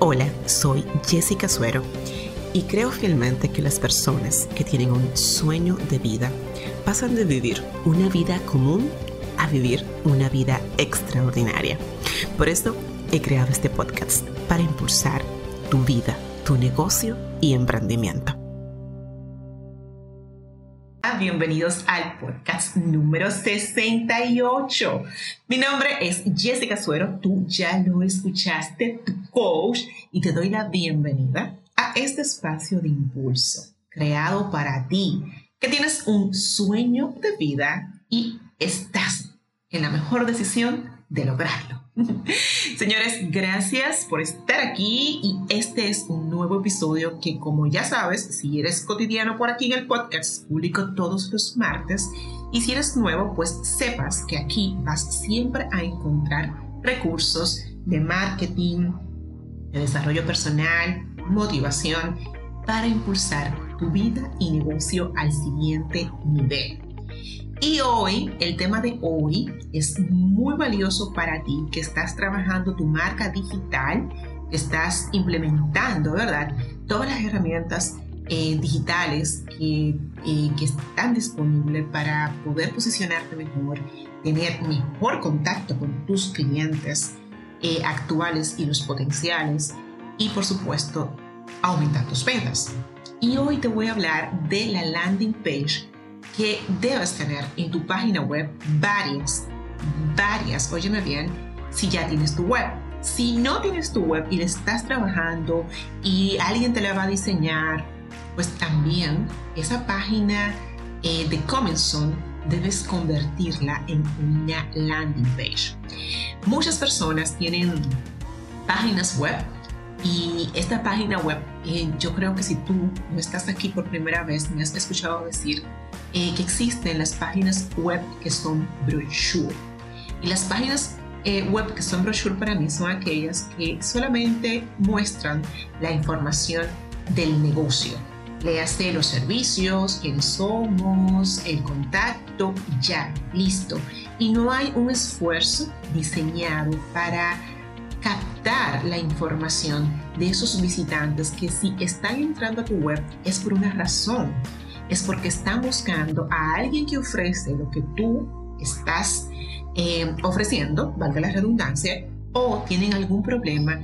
Hola, soy Jessica Suero y creo fielmente que las personas que tienen un sueño de vida pasan de vivir una vida común a vivir una vida extraordinaria. Por eso he creado este podcast para impulsar tu vida, tu negocio y emprendimiento. Bienvenidos al podcast número 68. Mi nombre es Jessica Suero, tú ya lo escuchaste, coach, y te doy la bienvenida a este espacio de impulso creado para ti, que tienes un sueño de vida y estás en la mejor decisión de lograrlo. Señores, gracias por estar aquí y este es un nuevo episodio que como ya sabes, si eres cotidiano por aquí en el podcast, publico todos los martes y si eres nuevo, pues sepas que aquí vas siempre a encontrar recursos de marketing, de desarrollo personal, motivación para impulsar tu vida y negocio al siguiente nivel. Y hoy, el tema de hoy es muy valioso para ti que estás trabajando tu marca digital, estás implementando, ¿verdad? Todas las herramientas eh, digitales que, eh, que están disponibles para poder posicionarte mejor, tener mejor contacto con tus clientes eh, actuales y los potenciales y por supuesto aumentar tus ventas. Y hoy te voy a hablar de la landing page que debes tener en tu página web varias, varias, óyeme bien, si ya tienes tu web. Si no tienes tu web y le estás trabajando y alguien te la va a diseñar, pues también esa página eh, de Comenzón debes convertirla en una landing page. Muchas personas tienen páginas web y esta página web, eh, yo creo que si tú no estás aquí por primera vez, me has escuchado decir eh, que existen las páginas web que son brochure. Y las páginas eh, web que son brochure para mí son aquellas que solamente muestran la información del negocio. Le hace los servicios, quiénes somos, el contacto, ya, listo. Y no hay un esfuerzo diseñado para captar la información de esos visitantes que si están entrando a tu web es por una razón, es porque están buscando a alguien que ofrece lo que tú estás eh, ofreciendo, valga la redundancia, o tienen algún problema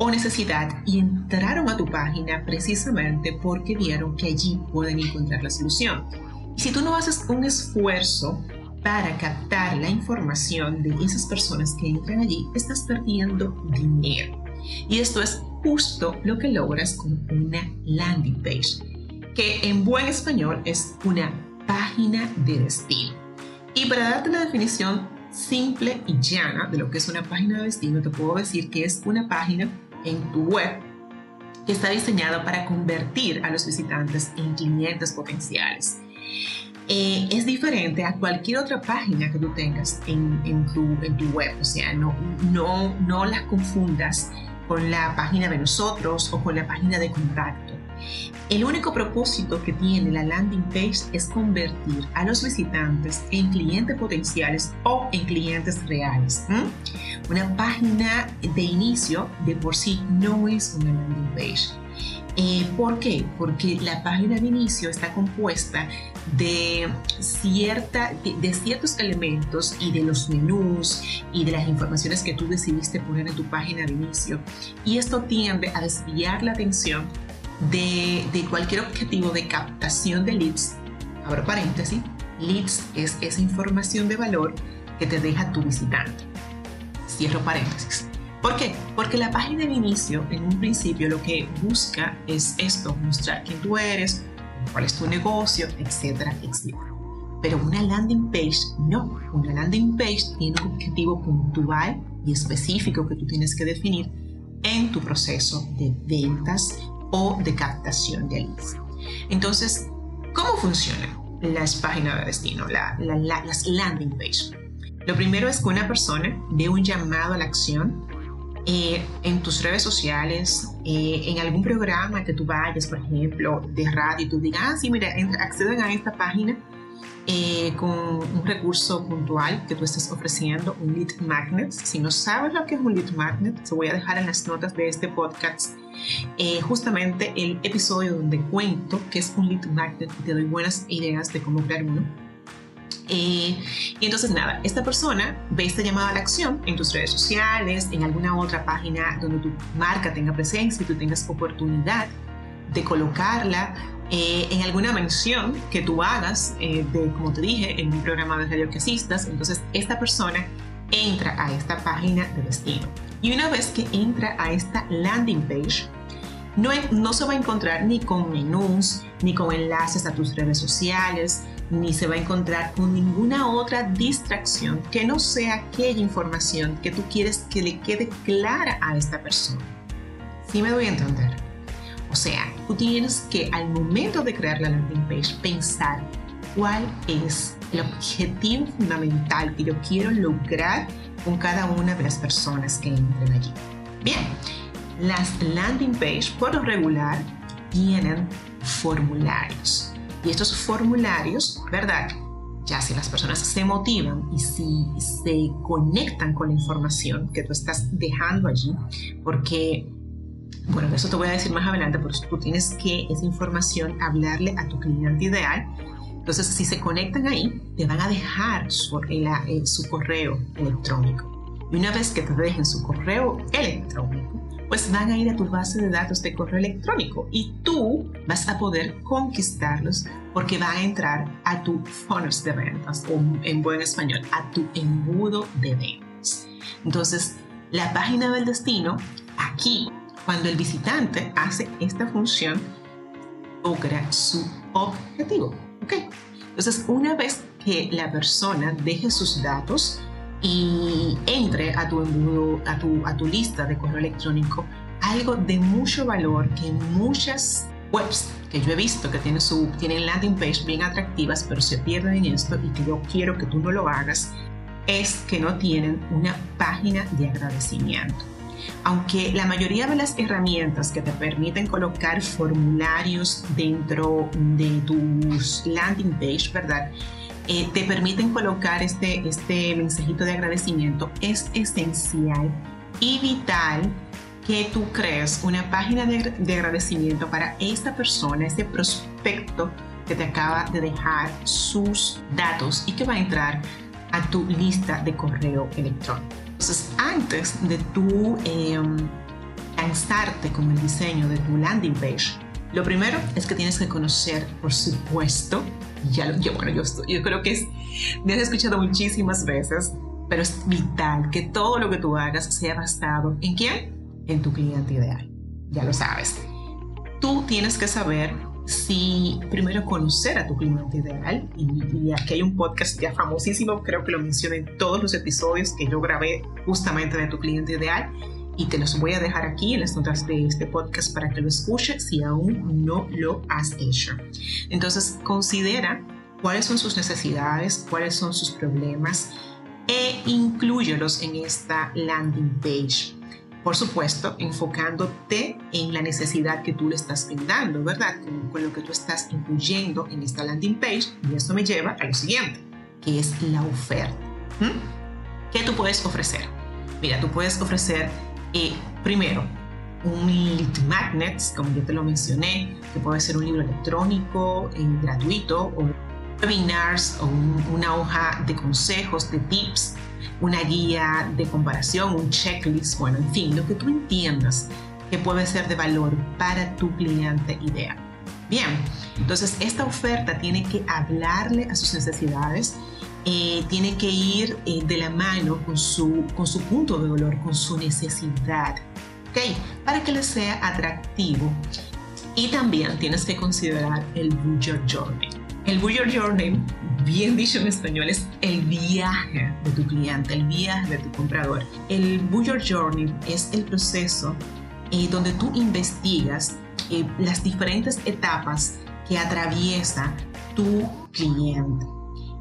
o necesidad y entraron a tu página precisamente porque vieron que allí pueden encontrar la solución. Y si tú no haces un esfuerzo para captar la información de esas personas que entran allí, estás perdiendo dinero. Y esto es justo lo que logras con una landing page, que en buen español es una página de destino. Y para darte la definición simple y llana de lo que es una página de destino, te puedo decir que es una página en tu web que está diseñada para convertir a los visitantes en clientes potenciales. Eh, es diferente a cualquier otra página que tú tengas en, tu, en tu, web. O sea, no, no, no las confundas con la página de nosotros o con la página de contacto. El único propósito que tiene la landing page es convertir a los visitantes en clientes potenciales o en clientes reales. Una página de inicio de por sí no es una landing page. Eh, ¿Por qué? Porque la página de inicio está compuesta de, cierta, de, ciertos elementos y de los menús y de las informaciones que tú decidiste poner en tu página de inicio. Y esto tiende a desviar la atención de, cualquier objetivo de captación de leads. Abro paréntesis, leads es esa información de valor que te deja tu visitante. Cierro paréntesis. ¿Por qué? Porque la página de inicio, en un principio, lo que busca es esto, mostrar quién tú eres, cuál es tu negocio, etcétera, etcétera. Pero una landing page no. Una landing page tiene un objetivo puntual y específico que tú tienes que definir en tu proceso de ventas o de captación de leads. Entonces, ¿cómo funcionan las páginas de destino, las landing page? Lo primero es que una persona dé un llamado a la acción eh, en tus redes sociales, eh, en algún programa que tú vayas, por ejemplo, de radio, y tú digas, ah, sí, mira, acceden a esta página eh, con un recurso puntual que tú estés ofreciendo, un lead magnet. Si no sabes lo que es un lead magnet, te voy a dejar en las notas de este podcast eh, justamente el episodio donde cuento qué es un lead magnet y te doy buenas ideas de cómo crear uno. Eh, y entonces nada, esta persona ve esta llamada a la acción en tus redes sociales, en alguna otra página donde tu marca tenga presencia y tú tengas oportunidad de colocarla eh, en alguna mención que tú hagas, de, como te dije, en un programa de radio que asistas. Entonces esta persona entra a esta página de destino. Y una vez que entra a esta landing page, no, no se va a encontrar ni con menús, ni con enlaces a tus redes sociales, ni se va a encontrar con ninguna otra distracción que no sea aquella información que tú quieres que le quede clara a esta persona. ¿Sí me doy a entender? O sea, tú tienes que al momento de crear la landing page pensar cuál es el objetivo fundamental que yo quiero lograr con cada una de las personas que entren allí. Bien, las landing page por lo regular tienen formularios. Y estos formularios, ¿verdad? Ya si las personas se motivan y si se conectan con la información que tú estás dejando allí, porque, bueno, eso te voy a decir más adelante, pero tú tienes que esa información hablarle a tu cliente ideal entonces, si se conectan ahí, te van a dejar su, su correo electrónico. Y una vez que te dejen su correo electrónico, pues van a ir a tu base de datos de correo electrónico y tú vas a poder conquistarlos porque van a entrar a tu funnel de ventas o en buen español, a tu embudo de ventas. Entonces, la página del destino, aquí, cuando el visitante hace esta función, logra su objetivo. ¿Ok? Entonces, una vez que la persona deje sus datos y entre a tu a tu, a tu lista de correo electrónico, algo de mucho valor que muchas webs que yo he visto que tienen, su, tienen landing page bien atractivas, pero se pierden en esto y que yo quiero que tú no lo hagas, es que no tienen una página de agradecimiento. Aunque la mayoría de las herramientas que te permiten colocar formularios dentro de tus landing page, ¿verdad? Eh, te permiten colocar este, este mensajito de agradecimiento, es esencial y vital que tú crees una página de, de, agradecimiento para esta persona, este prospecto que te acaba de dejar sus datos y que va a entrar a tu lista de correo electrónico. Entonces, antes de tú em, lanzarte con el diseño de tu landing page, lo primero es que tienes que conocer, por supuesto, ya yo, bueno, yo, yo creo que es, me has escuchado muchísimas veces, pero es vital que todo lo que tú hagas sea basado en quién? En tu cliente ideal. Ya lo sabes. Tú tienes que saber si primero conocer a tu cliente ideal, y, aquí hay un podcast ya famosísimo, creo que lo mencioné en todos los episodios que yo grabé justamente de tu cliente ideal, y te los voy a dejar aquí en las notas de este podcast para que lo escuches si aún no lo has hecho. Entonces, considera cuáles son sus necesidades, cuáles son sus problemas e inclúyelos en esta landing page por supuesto, enfocándote en la necesidad que tú le estás brindando, ¿verdad? Con, lo que tú estás incluyendo en esta landing page. Y esto me lleva a lo siguiente, que es la oferta. ¿Mm? ¿Qué tú puedes ofrecer? Mira, tú puedes ofrecer, eh, primero, un lead magnet, como yo te lo mencioné, que puede ser un libro electrónico eh, gratuito o webinars o una hoja de consejos, de tips una guía de comparación, un checklist, bueno, en fin, lo que tú entiendas que puede ser de valor para tu cliente ideal. Bien, entonces esta oferta tiene que hablarle a sus necesidades, eh, tiene que ir eh, de la mano con su, con su punto de dolor, con su necesidad, ¿ok? Para que le sea atractivo. Y también tienes que considerar el budget journey. El Bullet Journey, bien dicho en español, es el viaje de tu cliente, el viaje de tu comprador. El Bullet Journey es el proceso eh, donde tú investigas eh, las diferentes etapas que atraviesa tu cliente.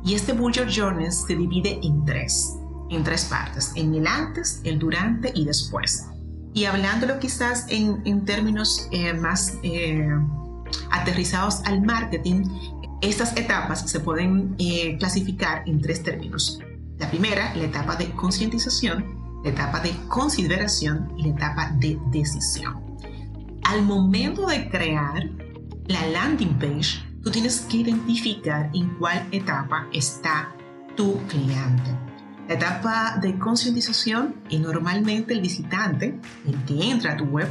Y este Bullet Journey se divide en tres, en tres partes, en el antes, el durante y después. Y hablándolo quizás en, en términos eh, más aterrizados al marketing, Estas etapas se pueden eh, clasificar en tres términos. La primera, la etapa de concientización, la etapa de consideración y la etapa de decisión. Al momento de crear la landing page, tú tienes que identificar en cuál etapa está tu cliente. La etapa de concientización y normalmente el visitante, el que entra a tu web,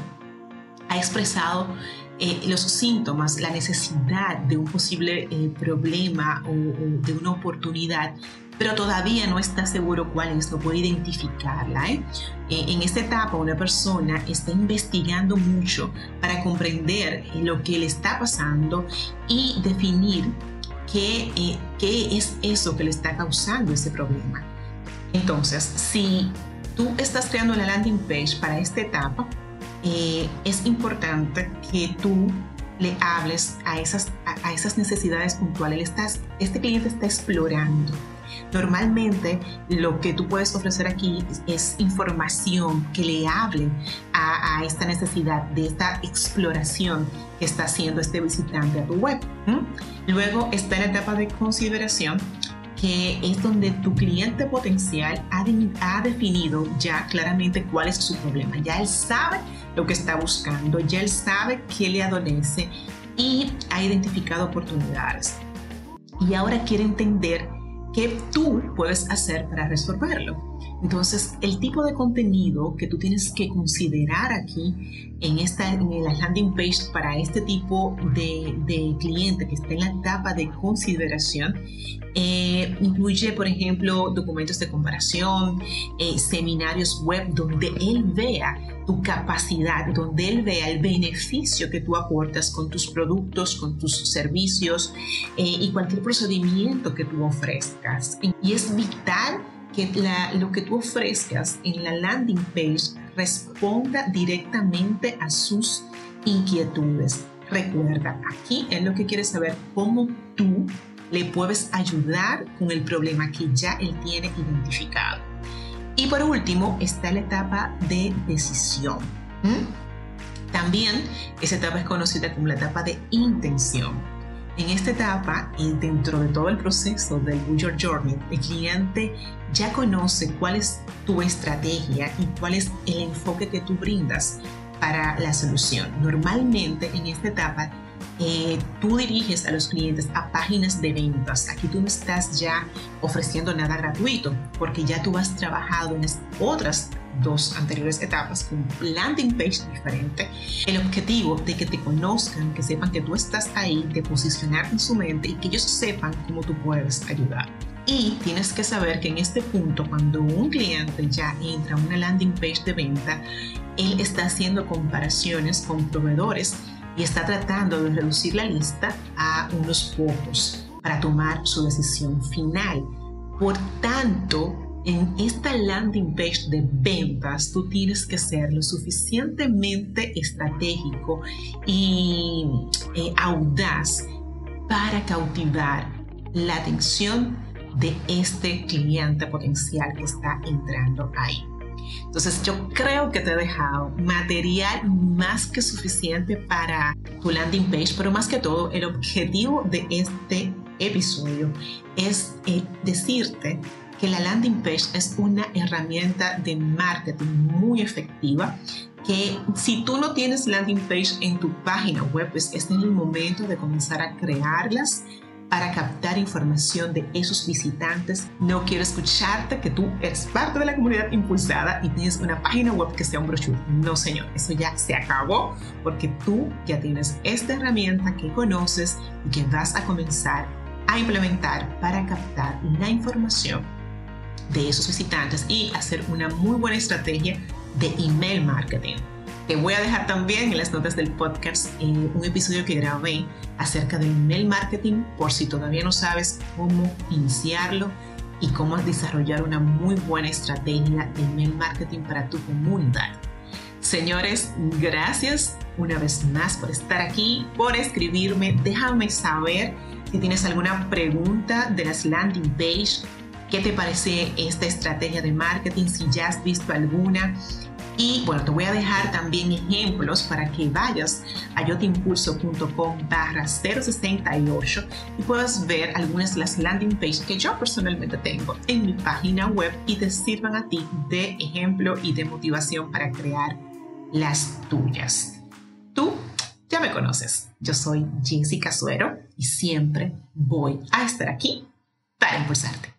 ha expresado eh, los síntomas, la necesidad de un posible eh, problema o, de una oportunidad, pero todavía no está seguro cuál es, no puede identificarla. ¿eh? en esta etapa una persona está investigando mucho para comprender lo que le está pasando y definir qué, qué es eso que le está causando ese problema. Entonces, si tú estás creando la landing page para esta etapa, eh, es importante que tú le hables a esas, a, esas necesidades puntuales. Estás, este cliente está explorando. Normalmente lo que tú puedes ofrecer aquí es, información que le hable a, esta necesidad de esta exploración que está haciendo este visitante a tu web. Luego está la etapa de consideración que es donde tu cliente potencial ha, ha, definido ya claramente cuál es su problema. Ya él sabe lo que está buscando, ya él sabe qué le adolece y ha identificado oportunidades. Y ahora quiere entender qué tú puedes hacer para resolverlo. Entonces, el tipo de contenido que tú tienes que considerar aquí en, esta, en la landing page para este tipo de, cliente que está en la etapa de consideración eh, incluye, por ejemplo, documentos de comparación, eh, seminarios web donde él vea tu capacidad, donde él vea el beneficio que tú aportas con tus productos, con tus servicios eh, y cualquier procedimiento que tú ofrezcas. Y es vital que lo que tú ofrezcas en la landing page responda directamente a sus inquietudes. Recuerda, aquí es lo que quieres saber cómo tú le puedes ayudar con el problema que ya él tiene identificado. Y por último está la etapa de decisión. También esa etapa es conocida como la etapa de intención. En esta etapa y dentro de todo el proceso del Your Journey, el cliente ya conoce cuál es tu estrategia y cuál es el enfoque que tú brindas para la solución. Normalmente en esta etapa eh, tú diriges a los clientes a páginas de ventas. Aquí tú no estás ya ofreciendo nada gratuito porque ya tú has trabajado en otras dos anteriores etapas con landing page diferente. El objetivo de que te conozcan, que sepan que tú estás ahí, de posicionar en su mente y que ellos sepan cómo tú puedes ayudar. Y tienes que saber que en este punto, cuando un cliente ya entra a una landing page de venta, él está haciendo comparaciones con proveedores y está tratando de reducir la lista a unos pocos para tomar su decisión final. Por tanto, en esta landing page de ventas, tú tienes que ser lo suficientemente estratégico y eh, audaz para cautivar la atención de este cliente potencial que está entrando ahí. Entonces yo creo que te he dejado material más que suficiente para tu landing page, pero más que todo el objetivo de este episodio es eh, decirte que la landing page es una herramienta de marketing muy efectiva que si tú no tienes landing page en tu página web, pues es en el momento de comenzar a crearlas para captar información de esos visitantes. No quiero escucharte que tú eres parte de la comunidad impulsada y tienes una página web que sea un brochure. No, señor, eso ya se acabó porque tú ya tienes esta herramienta que conoces y que vas a comenzar a implementar para captar la información de esos visitantes y hacer una muy buena estrategia de email marketing. Te voy a dejar también en las notas del podcast un episodio que grabé acerca del email marketing por si todavía no sabes cómo iniciarlo y cómo desarrollar una muy buena estrategia de email marketing para tu comunidad. Señores, gracias una vez más por estar aquí, por escribirme. Déjame saber si tienes alguna pregunta de las landing page. ¿Qué te parece esta estrategia de marketing? Si ya has visto alguna Y bueno, te voy a dejar también ejemplos para que vayas a yotimpulso.com barra 068 y puedas ver algunas de las landing pages que yo personalmente tengo en mi página web y te sirvan a ti de ejemplo y de motivación para crear las tuyas. Tú ya me conoces, yo soy Jessica Suero y siempre voy a estar aquí para impulsarte.